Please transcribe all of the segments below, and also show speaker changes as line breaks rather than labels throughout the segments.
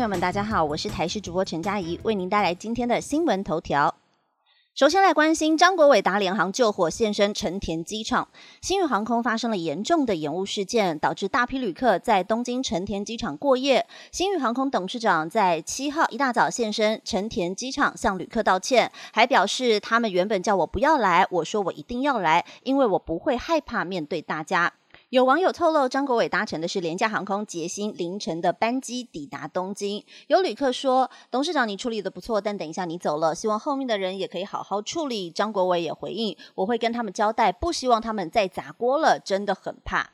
朋友们，大家好，我是台视主播陈佳怡，为您带来今天的新闻头条。首先来关心张国伟打联航救火现身成田机场，新宇航空发生了严重的延误事件，导致大批旅客在东京成田机场过夜。新宇航空董事长在七号一大早现身成田机场向旅客道歉，还表示他们原本叫我不要来，我说我一定要来，因为我不会害怕面对大家。有网友透露，张国伟搭乘的是廉价航空捷星凌晨的班机抵达东京。有旅客说：“董事长，你处理的不错，但等一下你走了，希望后面的人也可以好好处理。”张国伟也回应：“我会跟他们交代，不希望他们再砸锅了，真的很怕。”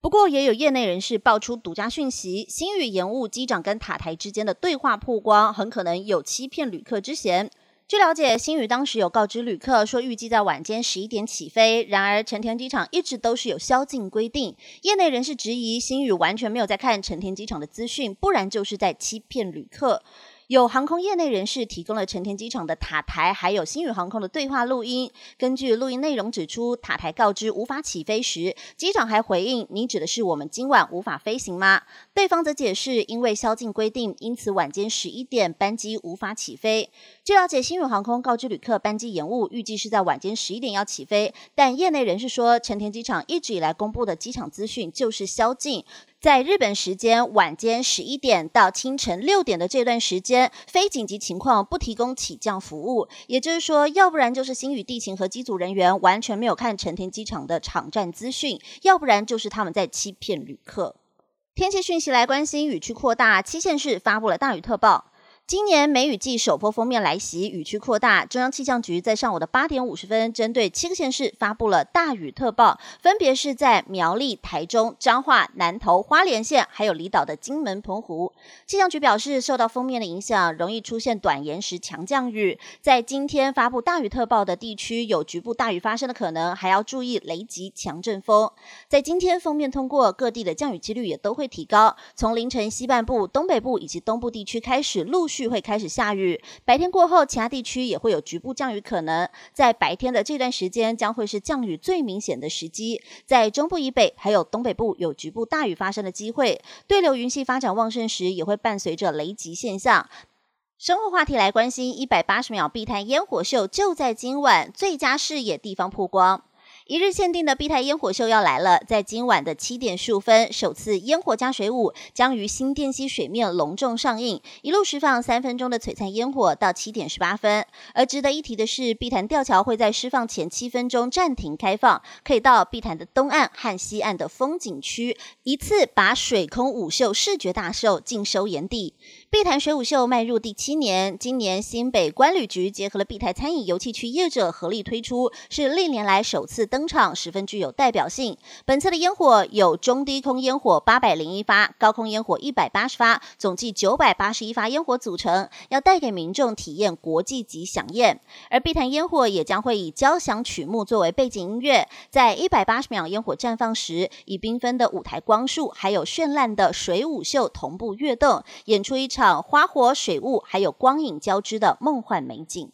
不过，也有业内人士爆出独家讯息：新宇延误机长跟塔台之间的对话曝光，很可能有欺骗旅客之嫌。据了解，新宇当时有告知旅客说，预计在晚间十一点起飞。然而，成田机场一直都是有宵禁规定。业内人士质疑，新宇完全没有在看成田机场的资讯，不然就是在欺骗旅客。有航空业内人士提供了成田机场的塔台，还有新宇航空的对话录音。根据录音内容指出，塔台告知无法起飞时，机长还回应：“你指的是我们今晚无法飞行吗？”对方则解释：“因为宵禁规定，因此晚间十一点班机无法起飞。”据了解，新宇航空告知旅客班机延误，预计是在晚间十一点要起飞。但业内人士说，成田机场一直以来公布的机场资讯就是宵禁。在日本时间晚间十一点到清晨六点的这段时间，非紧急情况不提供起降服务。也就是说，要不然就是新宇地勤和机组人员完全没有看成田机场的场站资讯，要不然就是他们在欺骗旅客。天气讯息来关心，雨区扩大，七县市发布了大雨特报。今年梅雨季首波封面来袭，雨区扩大。中央气象局在上午的八点五十分，针对七个县市发布了大雨特报，分别是在苗栗、台中、彰化、南投、花莲县，还有离岛的金门、澎湖。气象局表示，受到封面的影响，容易出现短延时强降雨。在今天发布大雨特报的地区，有局部大雨发生的可能，还要注意雷击、强阵风。在今天封面通过，各地的降雨几率也都会提高。从凌晨西半部、东北部以及东部地区开始，陆续。会开始下雨，白天过后，其他地区也会有局部降雨可能。在白天的这段时间，将会是降雨最明显的时机。在中部以北还有东北部有局部大雨发生的机会。对流云系发展旺盛时，也会伴随着雷击现象。生活话题来关心，一百八十秒碧潭烟火秀就在今晚，最佳视野地方曝光。一日限定的碧台烟火秀要来了，在今晚的七点十五分，首次烟火加水舞将于新店溪水面隆重上映，一路释放三分钟的璀璨烟火到七点十八分。而值得一提的是，碧潭吊桥会在释放前七分钟暂停开放，可以到碧潭的东岸和西岸的风景区，一次把水空舞秀视觉大秀尽收眼底。碧潭水舞秀迈入第七年，今年新北关旅局结合了碧台餐饮油气区业者合力推出，是历年来首次登登场，十分具有代表性。本次的烟火有中低空烟火八百零一发，高空烟火一百八十发，总计九百八十一发烟火组成，要带给民众体验国际级响宴。而碧潭烟火也将会以交响曲目作为背景音乐，在一百八十秒烟火绽放时，以缤纷的舞台光束，还有绚烂的水舞秀同步跃动，演出一。场花火、水雾还有光影交织的梦幻美景。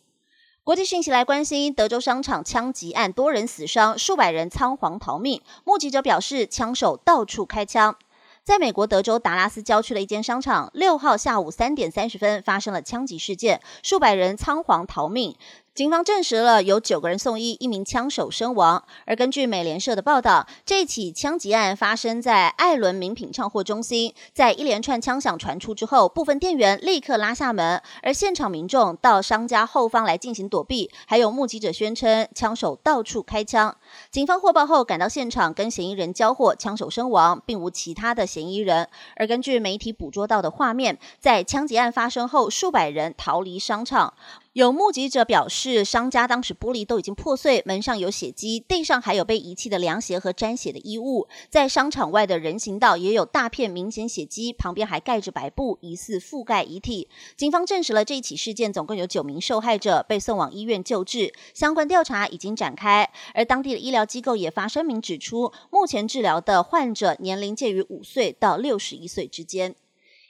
国际讯息来关心，德州商场枪击案多人死伤，数百人仓皇逃命。目击者表示，枪手到处开枪。在美国德州达拉斯郊区的一间商场，六号下午三点三十分发生了枪击事件，数百人仓皇逃命。警方证实了有九个人送医，一名枪手身亡。而根据美联社的报道，这起枪击案发生在艾伦名品唱货中心。在一连串枪响传出之后，部分店员立刻拉下门，而现场民众到商家后方来进行躲避。还有目击者宣称，枪手到处开枪。警方获报后赶到现场，跟嫌疑人交货，枪手身亡，并无其他的嫌疑人。而根据媒体捕捉到的画面，在枪击案发生后，数百人逃离商场。有目击者表示，商家当时玻璃都已经破碎，门上有血迹，地上还有被遗弃的凉鞋和沾血的衣物。在商场外的人行道也有大片明显血迹，旁边还盖着白布，疑似覆盖遗体。警方证实了这一起事件，总共有九名受害者被送往医院救治，相关调查已经展开。而当地的医疗机构也发声明指出，目前治疗的患者年龄介于五岁到六十一岁之间。